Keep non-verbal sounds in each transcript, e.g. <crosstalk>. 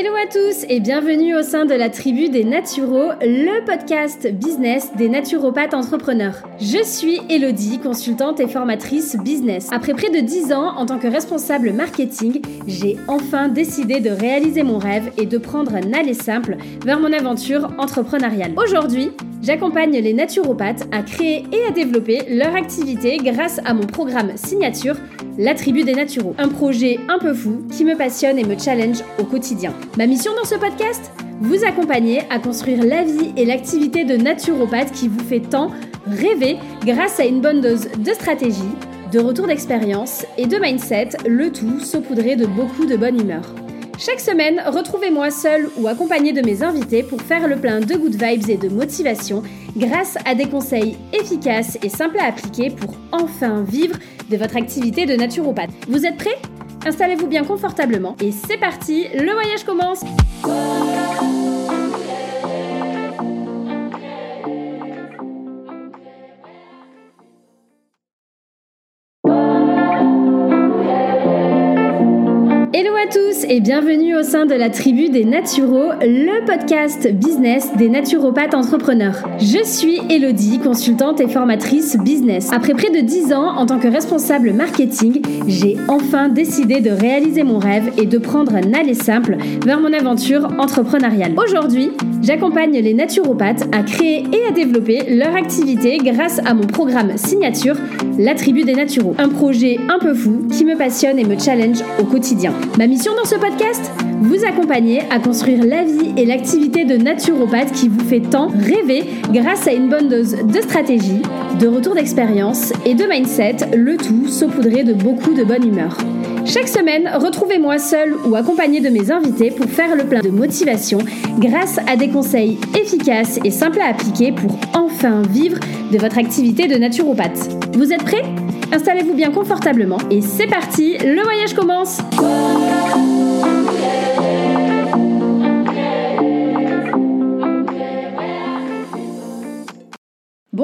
Ele Hello à tous et bienvenue au sein de la tribu des Naturaux, le podcast business des naturopathes entrepreneurs. Je suis Elodie, consultante et formatrice business. Après près de 10 ans en tant que responsable marketing, j'ai enfin décidé de réaliser mon rêve et de prendre un aller simple vers mon aventure entrepreneuriale. Aujourd'hui, J'accompagne les naturopathes à créer et à développer leur activité grâce à mon programme signature, La Tribu des Naturaux. Un projet un peu fou qui me passionne et me challenge au quotidien. Mission dans ce podcast Vous accompagner à construire la vie et l'activité de naturopathe qui vous fait tant rêver grâce à une bonne dose de stratégie, de retour d'expérience et de mindset, le tout saupoudré de beaucoup de bonne humeur. Chaque semaine, retrouvez-moi seul ou accompagné de mes invités pour faire le plein de good vibes et de motivation grâce à des conseils efficaces et simples à appliquer pour enfin vivre de votre activité de naturopathe. Vous êtes prêts? Installez-vous bien confortablement et c'est parti, le voyage commence et bienvenue au sein de la tribu des Naturaux, le podcast business des naturopathes entrepreneurs. Je suis Elodie, consultante et formatrice business. Après près de 10 ans en tant que responsable marketing, j'ai enfin décidé de réaliser mon rêve et de prendre un aller simple vers mon aventure entrepreneuriale. Aujourd'hui, j'accompagne les naturopathes à créer et à développer leur activité grâce à mon programme signature, La Tribu des Naturaux. Un projet un peu fou qui me passionne et me challenge au quotidien. Ma mission dans ce podcast Vous accompagner à construire la vie et l'activité de naturopathe qui vous fait tant rêver grâce à une bonne dose de stratégie, de retour d'expérience et de mindset, le tout saupoudré de beaucoup de bonne humeur. Chaque semaine, retrouvez-moi seul ou accompagné de mes invités pour faire le plein de motivation grâce à des conseils efficaces et simples à appliquer pour enfin vivre de votre activité de naturopathe. Vous êtes prêts? Installez-vous bien confortablement et c'est parti, le voyage commence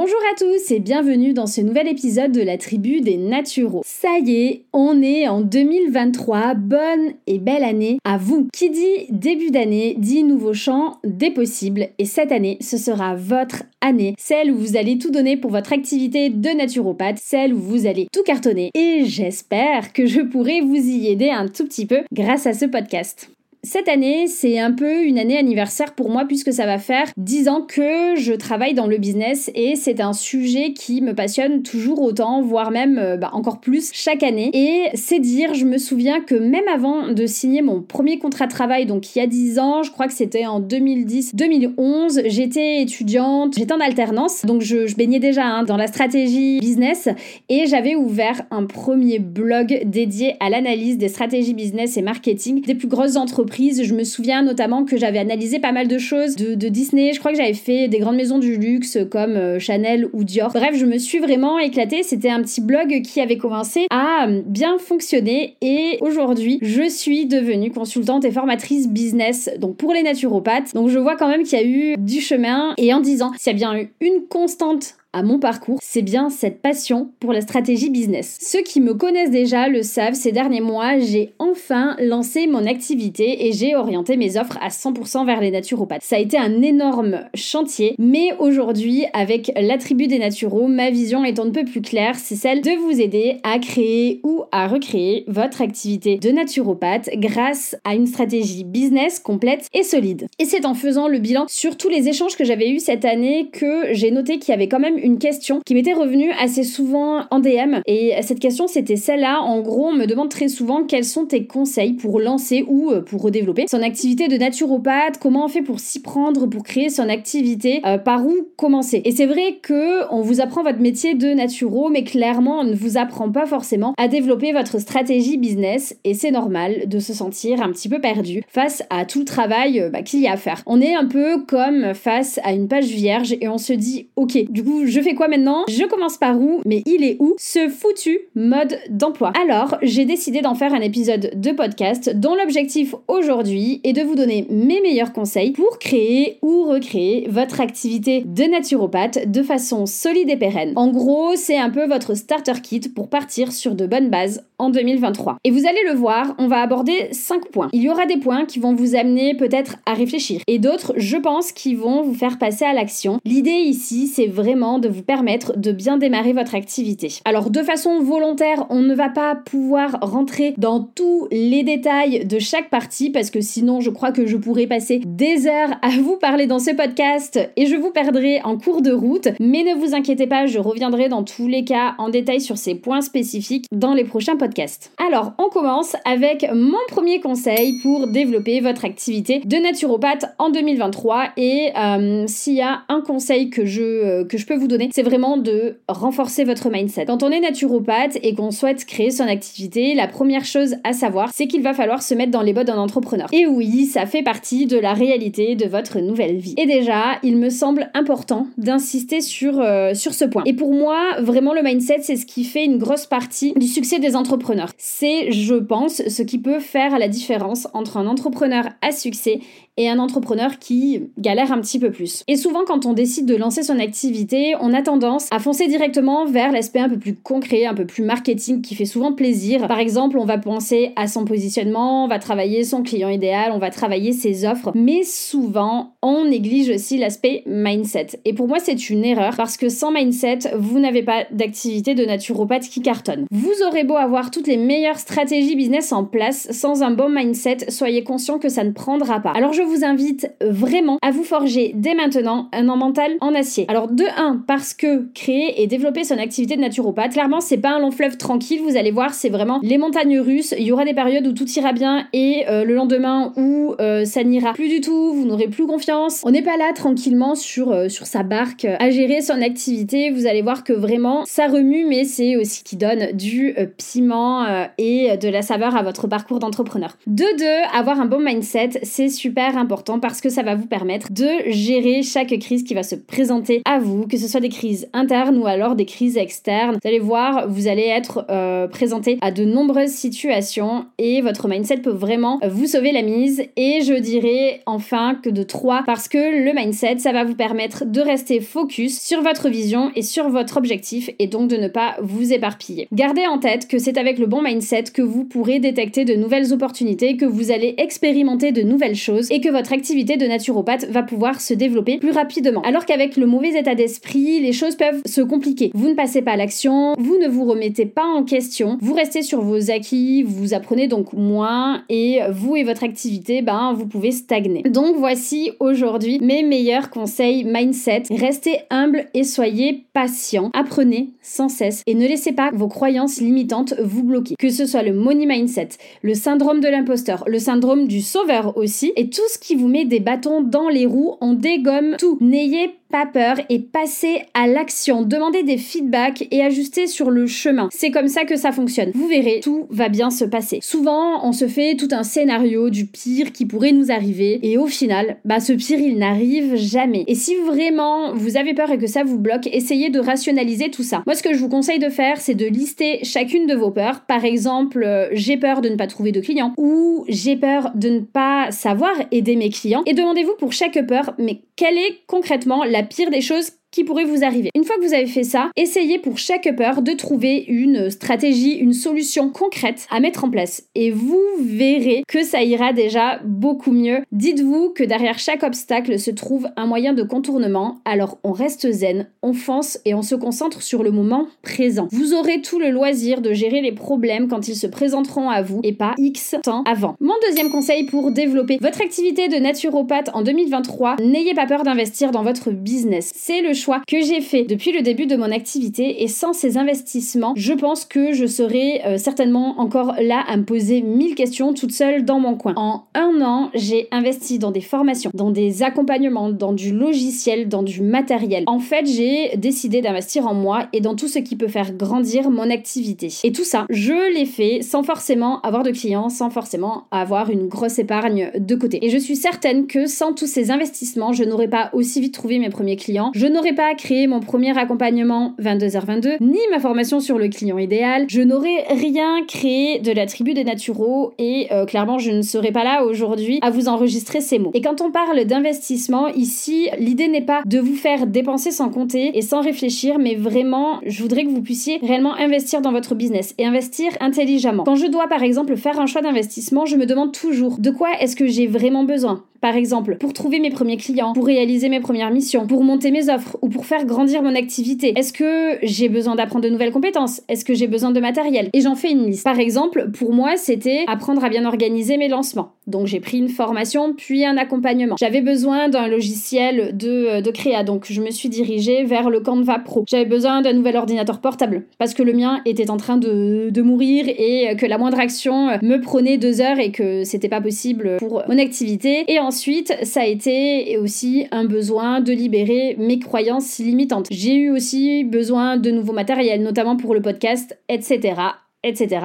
Bonjour à tous et bienvenue dans ce nouvel épisode de la tribu des naturaux. Ça y est, on est en 2023, bonne et belle année à vous. Qui dit début d'année dit nouveau champ des possibles et cette année ce sera votre année, celle où vous allez tout donner pour votre activité de naturopathe, celle où vous allez tout cartonner et j'espère que je pourrai vous y aider un tout petit peu grâce à ce podcast. Cette année, c'est un peu une année anniversaire pour moi puisque ça va faire 10 ans que je travaille dans le business et c'est un sujet qui me passionne toujours autant, voire même euh, bah, encore plus chaque année. Et c'est dire, je me souviens que même avant de signer mon premier contrat de travail, donc il y a 10 ans, je crois que c'était en 2010-2011, j'étais étudiante, j'étais en alternance, donc je, baignais déjà hein, dans la stratégie business et j'avais ouvert un premier blog dédié à l'analyse des stratégies business et marketing des plus grosses entreprises je me souviens notamment que j'avais analysé pas mal de choses de, Disney. Je crois que j'avais fait des grandes maisons du luxe comme euh, Chanel ou Dior. Bref, je me suis vraiment éclatée. C'était un petit blog qui avait commencé à euh, bien fonctionner et aujourd'hui, je suis devenue consultante et formatrice business donc pour les naturopathes. Donc je vois quand même qu'il y a eu du chemin et en disant s'il y a bien eu une constante à mon parcours, c'est bien cette passion pour la stratégie business. Ceux qui me connaissent déjà le savent, ces derniers mois, j'ai enfin lancé mon activité et j'ai orienté mes offres à 100% vers les naturopathes. Ça a été un énorme chantier, mais aujourd'hui, avec la tribu des naturaux, ma vision est un peu plus claire, c'est celle de vous aider à créer ou à recréer votre activité de naturopathe grâce à une stratégie business complète et solide. Et c'est en faisant le bilan sur tous les échanges que j'avais eus cette année que j'ai noté qu'il y avait quand même une question qui m'était revenue assez souvent en DM. Et cette question, c'était celle-là. En gros, on me demande très souvent quels sont tes conseils pour lancer ou euh, pour redévelopper son activité de naturopathe, comment on fait pour s'y prendre, pour créer son activité, euh, par où commencer? Et c'est vrai que on vous apprend votre métier de naturo, mais clairement, on ne vous apprend pas forcément à développer votre stratégie business. Et c'est normal de se sentir un petit peu perdu face à tout le travail euh, bah, qu'il y a à faire. On est un peu comme face à une page vierge et on se dit, ok, du coup, je je fais quoi maintenant? Je commence par où? Mais il est où ce foutu mode d'emploi? Alors, j'ai décidé d'en faire un épisode de podcast dont l'objectif aujourd'hui est de vous donner mes meilleurs conseils pour créer ou recréer votre activité de naturopathe de façon solide et pérenne. En gros, c'est un peu votre starter kit pour partir sur de bonnes bases en 2023. Et vous allez le voir, on va aborder 5 points. Il y aura des points qui vont vous amener peut-être à réfléchir et d'autres, je pense, qui vont vous faire passer à l'action. L'idée ici, c'est vraiment de vous permettre de bien démarrer votre activité. Alors de façon volontaire, on ne va pas pouvoir rentrer dans tous les détails de chaque partie parce que sinon je crois que je pourrais passer des heures à vous parler dans ce podcast et je vous perdrai en cours de route. Mais ne vous inquiétez pas, je reviendrai dans tous les cas en détail sur ces points spécifiques dans les prochains podcasts. Alors on commence avec mon premier conseil pour développer votre activité de naturopathe en 2023 et euh, s'il y a un conseil que je, euh, que je peux vous donner, c'est vraiment de renforcer votre mindset. Quand on est naturopathe et qu'on souhaite créer son activité, la première chose à savoir, c'est qu'il va falloir se mettre dans les bottes d'un entrepreneur. Et oui, ça fait partie de la réalité de votre nouvelle vie. Et déjà, il me semble important d'insister sur, euh, sur ce point. Et pour moi, vraiment, le mindset, c'est ce qui fait une grosse partie du succès des entrepreneurs. C'est, je pense, ce qui peut faire la différence entre un entrepreneur à succès et un entrepreneur qui galère un petit peu plus. Et souvent, quand on décide de lancer son activité, on a tendance à foncer directement vers l'aspect un peu plus concret, un peu plus marketing, qui fait souvent plaisir. Par exemple, on va penser à son positionnement, on va travailler son client idéal, on va travailler ses offres, mais souvent, on néglige aussi l'aspect mindset. Et pour moi, c'est une erreur parce que sans mindset, vous n'avez pas d'activité de naturopathe qui cartonne. Vous aurez beau avoir toutes les meilleures stratégies business en place, sans un bon mindset, soyez conscient que ça ne prendra pas. Alors je vous invite vraiment à vous forger dès maintenant un mental en acier. Alors de 1 parce que créer et développer son activité de naturopathe, clairement c'est pas un long fleuve tranquille, vous allez voir, c'est vraiment les montagnes russes, il y aura des périodes où tout ira bien et euh, le lendemain où euh, ça n'ira plus du tout, vous n'aurez plus confiance. On n'est pas là tranquillement sur, euh, sur sa barque à gérer son activité, vous allez voir que vraiment ça remue mais c'est aussi qui donne du piment et de la saveur à votre parcours d'entrepreneur. De 2, avoir un bon mindset, c'est super important parce que ça va vous permettre de gérer chaque crise qui va se présenter à vous, que ce soit des crises internes ou alors des crises externes. Vous allez voir, vous allez être euh, présenté à de nombreuses situations et votre mindset peut vraiment vous sauver la mise. Et je dirais enfin que de 3 parce que le mindset, ça va vous permettre de rester focus sur votre vision et sur votre objectif et donc de ne pas vous éparpiller. Gardez en tête que c'est avec le bon mindset que vous pourrez détecter de nouvelles opportunités, que vous allez expérimenter de nouvelles choses et que votre activité de naturopathe va pouvoir se développer plus rapidement. Alors qu'avec le mauvais état d'esprit, les choses peuvent se compliquer. Vous ne passez pas à l'action, vous ne vous remettez pas en question, vous restez sur vos acquis, vous apprenez donc moins et vous et votre activité, ben vous pouvez stagner. Donc voici aujourd'hui mes meilleurs conseils mindset. Restez humble et soyez patient. Apprenez sans cesse et ne laissez pas vos croyances limitantes vous bloquer. Que ce soit le money mindset, le syndrome de l'imposteur, le syndrome du sauveur aussi et tout ce qui vous met des bâtons dans les roues, on dégomme tout. N'ayez pas peur et passez à l'action. Demandez des feedbacks et ajustez sur le chemin. C'est comme ça que ça fonctionne. Vous verrez, tout va bien se passer. Souvent, on se fait tout un scénario du pire qui pourrait nous arriver et au final, bah ce pire il n'arrive jamais. Et si vraiment vous avez peur et que ça vous bloque, essayez de rationaliser tout ça. Moi ce que je vous conseille de faire, c'est de lister chacune de vos peurs. Par exemple, euh, j'ai peur de ne pas trouver de clients ou j'ai peur de ne pas savoir aider mes clients et demandez-vous pour chaque peur mais quelle est concrètement la pire des choses qui pourrait vous arriver. Une fois que vous avez fait ça, essayez pour chaque peur de trouver une stratégie, une solution concrète à mettre en place. Et vous verrez que ça ira déjà beaucoup mieux. Dites-vous que derrière chaque obstacle se trouve un moyen de contournement, alors on reste zen, on fonce et on se concentre sur le moment présent. Vous aurez tout le loisir de gérer les problèmes quand ils se présenteront à vous et pas X temps avant. Mon deuxième conseil pour développer votre activité de naturopathe en 2023, n'ayez pas peur d'investir dans votre business. C'est le choix que j'ai fait depuis le début de mon activité et sans ces investissements, je pense que je serais euh, certainement encore là à me poser mille questions toute seule dans mon coin. En un an, j'ai investi dans des formations, dans des accompagnements, dans du logiciel, dans du matériel. En fait, j'ai décidé d'investir en moi et dans tout ce qui peut faire grandir mon activité. Et tout ça, je l'ai fait sans forcément avoir de clients, sans forcément avoir une grosse épargne de côté. Et je suis certaine que sans tous ces investissements, je n'aurais pas aussi vite trouvé mes premiers clients, je n'aurais pas créé mon premier accompagnement 22h22, ni ma formation sur le client idéal, je n'aurais rien créé de la tribu des naturaux et euh, clairement je ne serais pas là aujourd'hui à vous enregistrer ces mots. Et quand on parle d'investissement, ici, l'idée n'est pas de vous faire dépenser sans compter et sans réfléchir, mais vraiment, je voudrais que vous puissiez réellement investir dans votre business et investir intelligemment. Quand je dois par exemple faire un choix d'investissement, je me demande toujours de quoi est-ce que j'ai vraiment besoin? Par exemple, pour trouver mes premiers clients, pour réaliser mes premières missions, pour monter mes offres ou pour faire grandir mon activité. Est-ce que j'ai besoin d'apprendre de nouvelles compétences? Est-ce que j'ai besoin de matériel? Et j'en fais une liste. Par exemple, pour moi, c'était apprendre à bien organiser mes lancements. Donc j'ai pris une formation puis un accompagnement. J'avais besoin d'un logiciel de, euh, de créa, donc je me suis dirigée vers le Canva Pro. J'avais besoin d'un nouvel ordinateur portable parce que le mien était en train de, mourir et que la moindre action me prenait deux heures et que c'était pas possible pour mon activité. Et Ensuite, ça a été aussi un besoin de libérer mes croyances limitantes. J'ai eu aussi besoin de nouveaux matériels, notamment pour le podcast, etc., etc.,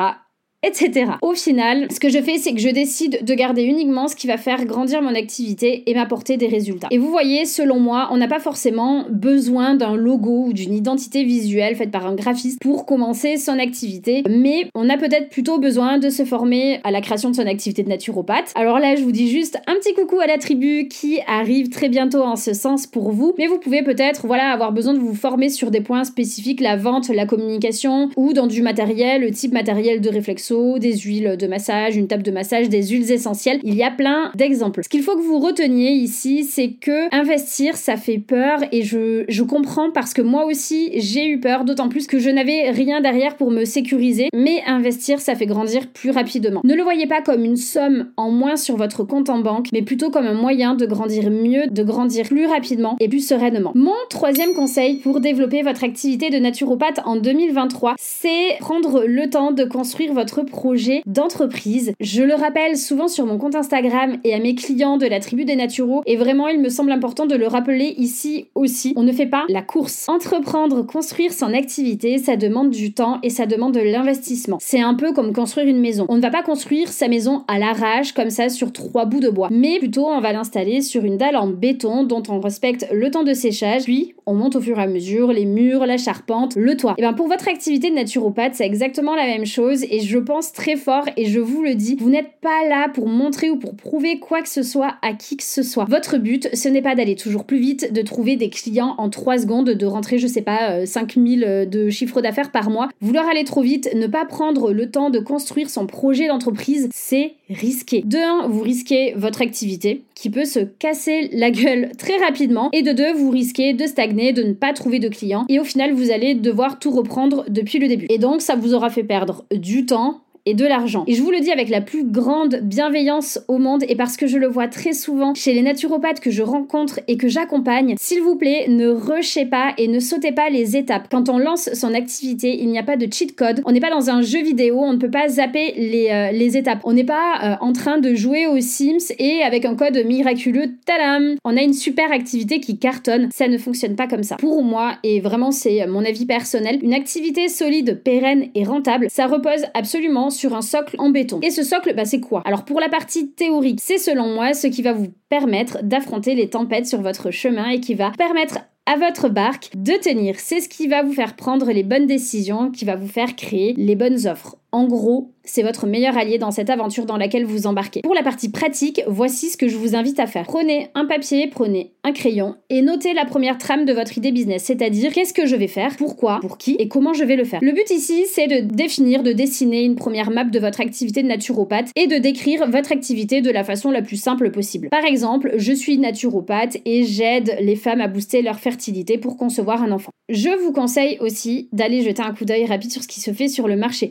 etc. Au final, ce que je fais, c'est que je décide de garder uniquement ce qui va faire grandir mon activité et m'apporter des résultats. Et vous voyez, selon moi, on n'a pas forcément besoin d'un logo ou d'une identité visuelle faite par un graphiste pour commencer son activité, mais on a peut-être plutôt besoin de se former à la création de son activité de naturopathe. Alors là, je vous dis juste un petit coucou à la tribu qui arrive très bientôt en ce sens pour vous, mais vous pouvez peut-être voilà avoir besoin de vous former sur des points spécifiques, la vente, la communication ou dans du matériel, le type matériel de réflexion des huiles de massage, une table de massage, des huiles essentielles. Il y a plein d'exemples. Ce qu'il faut que vous reteniez ici, c'est que investir, ça fait peur et je, je comprends parce que moi aussi, j'ai eu peur, d'autant plus que je n'avais rien derrière pour me sécuriser. Mais investir, ça fait grandir plus rapidement. Ne le voyez pas comme une somme en moins sur votre compte en banque, mais plutôt comme un moyen de grandir mieux, de grandir plus rapidement et plus sereinement. Mon troisième conseil pour développer votre activité de naturopathe en 2023, c'est prendre le temps de construire projet d'entreprise. Je le rappelle souvent sur mon compte Instagram et à mes clients de la tribu des naturaux et vraiment il me semble important de le rappeler ici aussi. On ne fait pas la course. Entreprendre, construire son activité, ça demande du temps et ça demande de l'investissement. C'est un peu comme construire une maison. On ne va pas construire sa maison à l'arrache comme ça sur trois bouts de bois, mais plutôt on va l'installer sur une dalle en béton dont on respecte le temps de séchage, puis on monte au fur et à mesure les murs, la charpente, le toit. Et bien pour votre activité de naturopathe, c'est exactement la même chose et je pense très fort et je vous le dis, vous n'êtes pas là pour montrer ou pour prouver quoi que ce soit à qui que ce soit. Votre but, ce n'est pas d'aller toujours plus vite, de trouver des clients en 3 secondes, de rentrer, je sais pas, 5000 euh, euh, de chiffre d'affaires par mois. Vouloir aller trop vite, ne pas prendre le temps de construire son projet d'entreprise, c'est risqué. De 1, vous risquez votre activité qui peut se casser la gueule <laughs> très rapidement et de 2, vous risquez de stagner, de ne pas trouver de clients et au final vous allez devoir tout reprendre depuis le début. Et donc ça vous aura fait perdre du temps, et de l'argent. Et je vous le dis avec la plus grande bienveillance au monde et parce que je le vois très souvent chez les naturopathes que je rencontre et que j'accompagne, s'il vous plaît, ne rushez pas et ne sautez pas les étapes. Quand on lance son activité, il n'y a pas de cheat code. On n'est pas dans un jeu vidéo, on ne peut pas zapper les, euh, les étapes. On n'est pas euh, en train de jouer aux Sims et avec un code miraculeux, tadam, on a une super activité qui cartonne. Ça ne fonctionne pas comme ça. Pour moi, et vraiment c'est mon avis personnel, une activité solide, pérenne et rentable, ça repose absolument sur un socle en béton. Et ce socle, bah, c'est quoi? Alors pour la partie théorique, c'est selon moi ce qui va vous permettre d'affronter les tempêtes sur votre chemin et qui va permettre à votre barque de tenir. C'est ce qui va vous faire prendre les bonnes décisions, qui va vous faire créer les bonnes offres. En gros, c'est votre meilleur allié dans cette aventure dans laquelle vous embarquez. Pour la partie pratique, voici ce que je vous invite à faire. Prenez un papier, prenez un crayon et notez la première trame de votre idée business, c'est-à-dire qu'est-ce que je vais faire, pourquoi, pour qui et comment je vais le faire. Le but ici, c'est de définir, de dessiner une première map de votre activité de naturopathe et de décrire votre activité de la façon la plus simple possible. Par exemple, je suis naturopathe et j'aide les femmes à booster leur fertilité pour concevoir un enfant. Je vous conseille aussi d'aller jeter un coup d'œil rapide sur ce qui se fait sur le marché.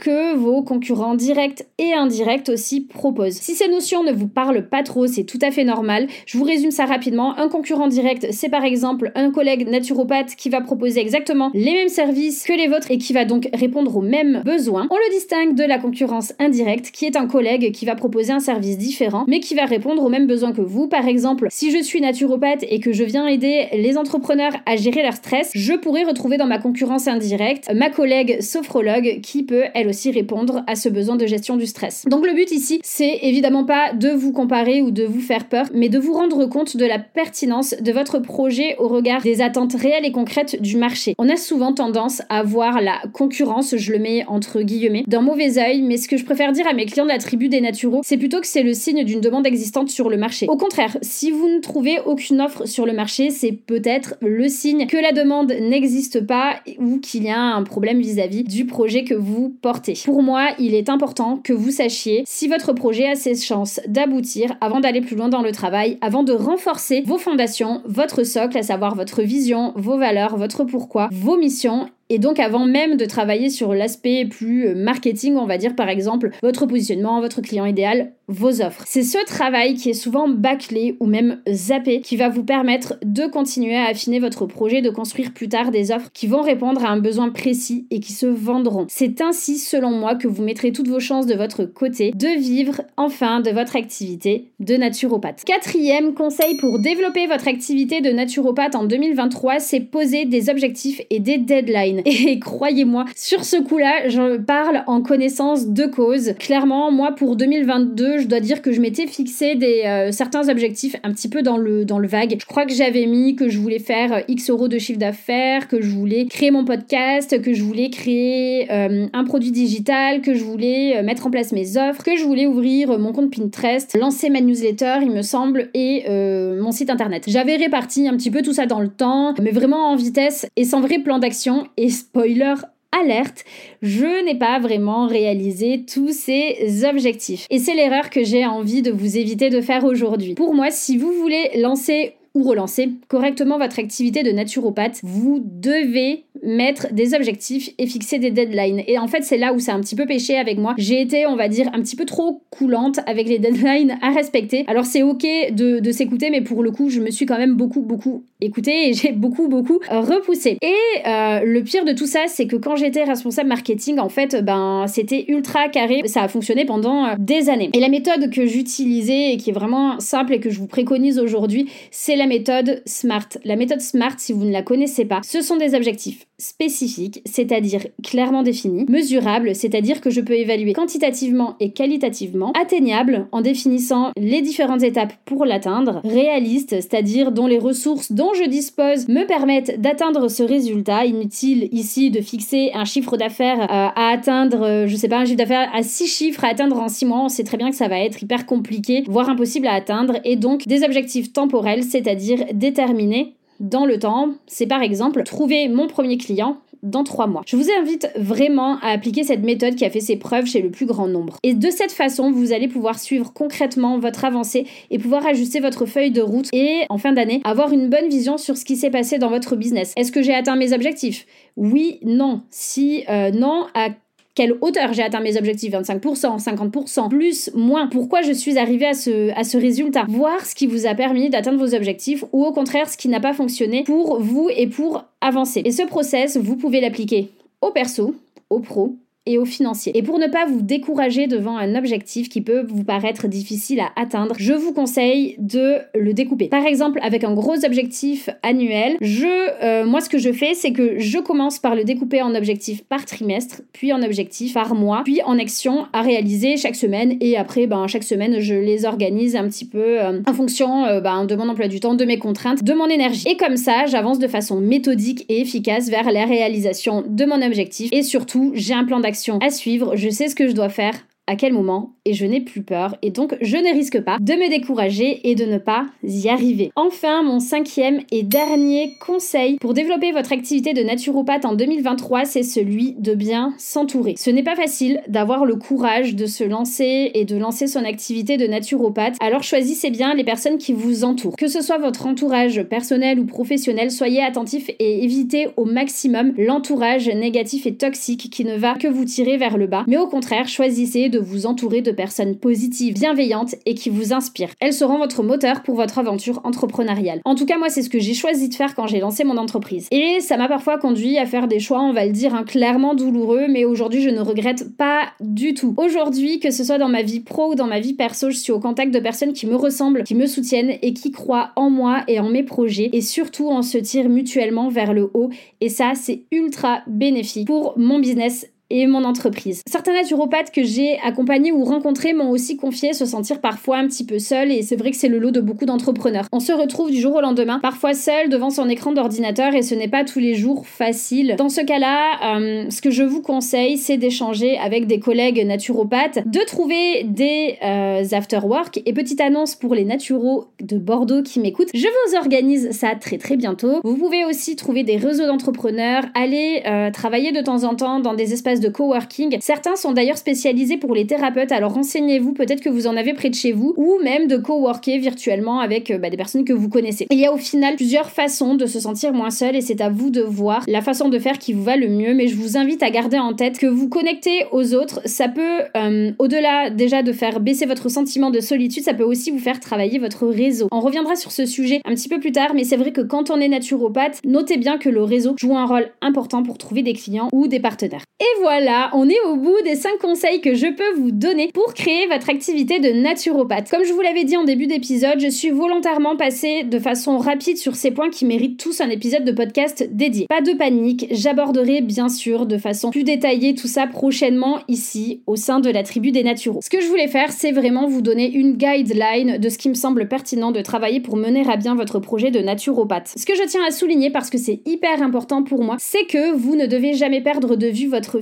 Que vos concurrents directs et indirects aussi proposent. Si ces notions ne vous parlent pas trop, c'est tout à fait normal. Je vous résume ça rapidement. Un concurrent direct, c'est par exemple un collègue naturopathe qui va proposer exactement les mêmes services que les vôtres et qui va donc répondre aux mêmes besoins. On le distingue de la concurrence indirecte, qui est un collègue qui va proposer un service différent, mais qui va répondre aux mêmes besoins que vous. Par exemple, si je suis naturopathe et que je viens aider les entrepreneurs à gérer leur stress, je pourrais retrouver dans ma concurrence indirecte ma collègue sophrologue qui peut elle aussi répondre à ce besoin de gestion du stress. Donc le but ici, c'est évidemment pas de vous comparer ou de vous faire peur, mais de vous rendre compte de la pertinence de votre projet au regard des attentes réelles et concrètes du marché. On a souvent tendance à voir la concurrence, je le mets entre guillemets, d'un mauvais œil, mais ce que je préfère dire à mes clients de la tribu des naturaux, c'est plutôt que c'est le signe d'une demande existante sur le marché. Au contraire, si vous ne trouvez aucune offre sur le marché, c'est peut-être le signe que la demande n'existe pas ou qu'il y a un problème vis-à-vis du projet que vous portez. Pour moi, il est important que vous sachiez si votre projet a ses chances d'aboutir avant d'aller plus loin dans le travail, avant de renforcer vos fondations, votre socle, à savoir votre vision, vos valeurs, votre pourquoi, vos missions et donc avant même de travailler sur l'aspect plus euh, marketing, on va dire par exemple votre positionnement, votre client idéal, vos offres. C'est ce travail qui est souvent bâclé ou même zappé qui va vous permettre de continuer à affiner votre projet, de construire plus tard des offres qui vont répondre à un besoin précis et qui se vendront. C'est ainsi, selon moi, que vous mettrez toutes vos chances de votre côté de vivre enfin de votre activité de naturopathe. Quatrième conseil pour développer votre activité de naturopathe en 2023, c'est poser des objectifs et des deadlines. <laughs> Et croyez-moi, sur ce coup-là, je parle en connaissance de cause. Clairement, moi, pour 2022, je dois dire que je m'étais fixé des, euh, certains objectifs un petit peu dans le, dans le vague. Je crois que j'avais mis que je voulais faire euh, X euros de chiffre d'affaires, que je voulais créer mon podcast, que je voulais créer euh, un produit digital, que je voulais mettre en place mes offres, que je voulais ouvrir mon compte Pinterest, lancer ma newsletter, il me semble, et mon site internet. J'avais réparti un petit peu tout ça dans le temps, mais vraiment en vitesse et sans vrai plan d'action. Spoiler alerte, je n'ai pas vraiment réalisé tous ces objectifs. Et c'est l'erreur que j'ai envie de vous éviter de faire aujourd'hui. Pour moi, si vous voulez lancer ou relancer correctement votre activité de naturopathe, vous devez mettre des objectifs et fixer des deadlines. Et en fait, c'est là où c'est un petit peu péché avec moi. J'ai été, on va dire, un petit peu trop coulante avec les <laughs> deadlines à respecter. Alors c'est ok de, s'écouter, mais pour le coup, je me suis quand même beaucoup, beaucoup écoutée et <laughs> j'ai beaucoup, beaucoup repoussé. Et euh, le pire de tout ça, c'est que quand j'étais responsable marketing, en fait, ben, c'était ultra carré. Ça a fonctionné pendant euh, des années. Et la méthode que j'utilisais et qui est vraiment simple et que je vous préconise aujourd'hui, c'est la méthode SMART. La méthode SMART, si vous ne la connaissez pas, ce sont des objectifs spécifiques, c'est-à-dire clairement définis, mesurables, c'est-à-dire que je peux évaluer quantitativement et qualitativement, atteignables en définissant les différentes étapes pour l'atteindre, réalistes, c'est-à-dire dont les ressources dont je dispose me permettent d'atteindre ce résultat. Inutile ici de fixer un chiffre d'affaires euh, à atteindre, euh, je sais pas, un chiffre d'affaires à 6 chiffres à atteindre en 6 mois, on sait très bien que ça va être hyper compliqué, voire impossible à atteindre, et donc des objectifs temporels, c'est-à-dire déterminés dans le temps, c'est par exemple trouver mon premier client dans trois mois. Je vous invite vraiment à appliquer cette méthode qui a fait ses preuves chez le plus grand nombre. Et de cette façon, vous allez pouvoir suivre concrètement votre avancée et pouvoir ajuster votre feuille de route et en fin d'année avoir une bonne vision sur ce qui s'est passé dans votre business. Est-ce que j'ai atteint mes objectifs? Oui, non. Si euh, non, à quelle hauteur j'ai atteint mes objectifs 25%, 50%, plus, moins. Pourquoi je suis arrivée à ce, à ce résultat? Voir ce qui vous a permis d'atteindre vos objectifs ou au contraire ce qui n'a pas fonctionné pour vous et pour avancer. Et ce process, vous pouvez l'appliquer au perso, au pro et au financier. Et pour ne pas vous décourager devant un objectif qui peut vous paraître difficile à atteindre, je vous conseille de le découper. Par exemple, avec un gros objectif annuel, je, euh, moi ce que je fais, c'est que je commence par le découper en objectif par trimestre, puis en objectif par mois, puis en action à réaliser chaque semaine. Et après, ben, chaque semaine, je les organise un petit peu euh, en fonction euh, ben, de mon emploi du temps, de mes contraintes, de mon énergie. Et comme ça, j'avance de façon méthodique et efficace vers la réalisation de mon objectif. Et surtout, j'ai un plan d'action à suivre, je sais ce que je dois faire, à quel moment et je n'ai plus peur et donc je ne risque pas de me décourager et de ne pas y arriver. Enfin, mon cinquième et dernier conseil pour développer votre activité de naturopathe en 2023, c'est celui de bien s'entourer. Ce n'est pas facile d'avoir le courage de se lancer et de lancer son activité de naturopathe, alors choisissez bien les personnes qui vous entourent. Que ce soit votre entourage personnel ou professionnel, soyez attentifs et évitez au maximum l'entourage négatif et toxique qui ne va que vous tirer vers le bas, mais au contraire, choisissez de vous entourer de personnes positives, bienveillantes et qui vous inspirent. Elles seront votre moteur pour votre aventure entrepreneuriale. En tout cas, moi, c'est ce que j'ai choisi de faire quand j'ai lancé mon entreprise. Et ça m'a parfois conduit à faire des choix, on va le dire, hein, clairement douloureux, mais aujourd'hui, je ne regrette pas du tout. Aujourd'hui, que ce soit dans ma vie pro ou dans ma vie perso, je suis au contact de personnes qui me ressemblent, qui me soutiennent et qui croient en moi et en mes projets. Et surtout, on se tire mutuellement vers le haut. Et ça, c'est ultra bénéfique pour mon business et mon entreprise. Certains naturopathes que j'ai accompagnés ou rencontrés m'ont aussi confié se sentir parfois un petit peu seul et c'est vrai que c'est le lot de beaucoup d'entrepreneurs. On se retrouve du jour au lendemain, parfois seul devant son écran d'ordinateur et ce n'est pas tous les jours facile. Dans ce cas-là, euh, ce que je vous conseille, c'est d'échanger avec des collègues naturopathes, de trouver des euh, after-work et petite annonce pour les naturaux de Bordeaux qui m'écoutent, je vous organise ça très très bientôt. Vous pouvez aussi trouver des réseaux d'entrepreneurs, aller euh, travailler de temps en temps dans des espaces de coworking. Certains sont d'ailleurs spécialisés pour les thérapeutes, alors renseignez-vous, peut-être que vous en avez près de chez vous, ou même de coworker virtuellement avec euh, bah, des personnes que vous connaissez. Il y a au final plusieurs façons de se sentir moins seul et c'est à vous de voir la façon de faire qui vous va le mieux, mais je vous invite à garder en tête que vous connecter aux autres, ça peut, euh, au-delà déjà de faire baisser votre sentiment de solitude, ça peut aussi vous faire travailler votre réseau. On reviendra sur ce sujet un petit peu plus tard, mais c'est vrai que quand on est naturopathe, notez bien que le réseau joue un rôle important pour trouver des clients ou des partenaires. Et voilà, on est au bout des 5 conseils que je peux vous donner pour créer votre activité de naturopathe. Comme je vous l'avais dit en début d'épisode, je suis volontairement passée de façon rapide sur ces points qui méritent tous un épisode de podcast dédié. Pas de panique, j'aborderai bien sûr de façon plus détaillée tout ça prochainement ici au sein de la tribu des naturaux. Ce que je voulais faire, c'est vraiment vous donner une guideline de ce qui me semble pertinent de travailler pour mener à bien votre projet de naturopathe. Ce que je tiens à souligner parce que c'est hyper important pour moi, c'est que vous ne devez jamais perdre de vue votre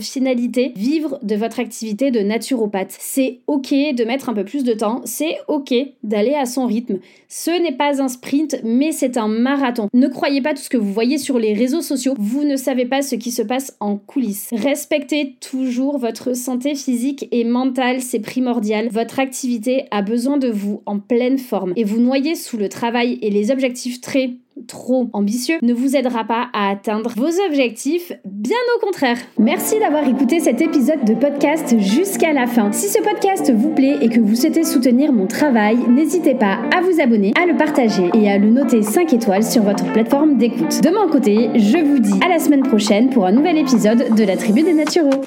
vivre de votre activité de naturopathe. C'est ok de mettre un peu plus de temps, c'est ok d'aller à son rythme. Ce n'est pas un sprint, mais c'est un marathon. Ne croyez pas tout ce que vous voyez sur les réseaux sociaux, vous ne savez pas ce qui se passe en coulisses. Respectez toujours votre santé physique et mentale, c'est primordial. Votre activité a besoin de vous en pleine forme et vous noyer sous le travail et les objectifs très trop ambitieux ne vous aidera pas à atteindre vos objectifs, bien au contraire. Merci d'avoir écouté cet épisode de podcast jusqu'à la fin. Si ce podcast vous plaît et que vous souhaitez soutenir mon travail, n'hésitez pas à vous abonner, à le partager et à le noter 5 étoiles sur votre plateforme d'écoute. De mon côté, je vous dis à la semaine prochaine pour un nouvel épisode de la Tribu des Naturaux.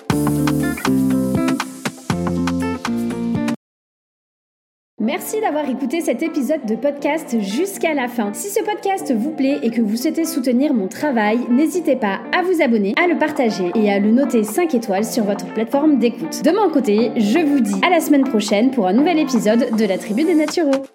Merci d'avoir écouté cet épisode de podcast jusqu'à la fin. Si ce podcast vous plaît et que vous souhaitez soutenir mon travail, n'hésitez pas à vous abonner, à le partager et à le noter 5 étoiles sur votre plateforme d'écoute. De mon côté, je vous dis à la semaine prochaine pour un nouvel épisode de la Tribu des Naturaux.